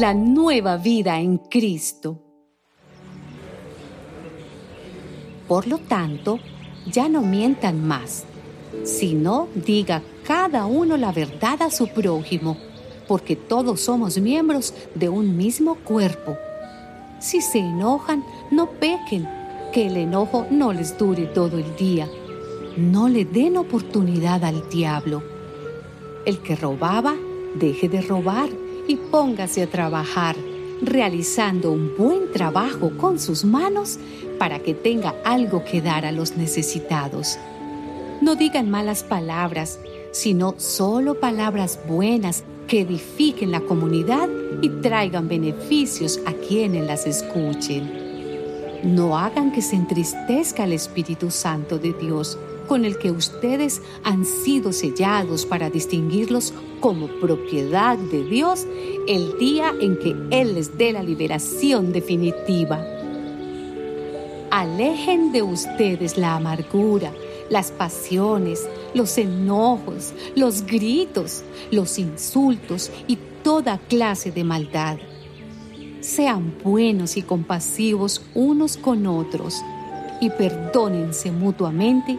la nueva vida en Cristo. Por lo tanto, ya no mientan más, sino diga cada uno la verdad a su prójimo, porque todos somos miembros de un mismo cuerpo. Si se enojan, no pequen, que el enojo no les dure todo el día. No le den oportunidad al diablo. El que robaba, deje de robar y póngase a trabajar, realizando un buen trabajo con sus manos para que tenga algo que dar a los necesitados. No digan malas palabras, sino solo palabras buenas que edifiquen la comunidad y traigan beneficios a quienes las escuchen. No hagan que se entristezca el Espíritu Santo de Dios, con el que ustedes han sido sellados para distinguirlos como propiedad de Dios el día en que Él les dé la liberación definitiva. Alejen de ustedes la amargura, las pasiones, los enojos, los gritos, los insultos y toda clase de maldad. Sean buenos y compasivos unos con otros y perdónense mutuamente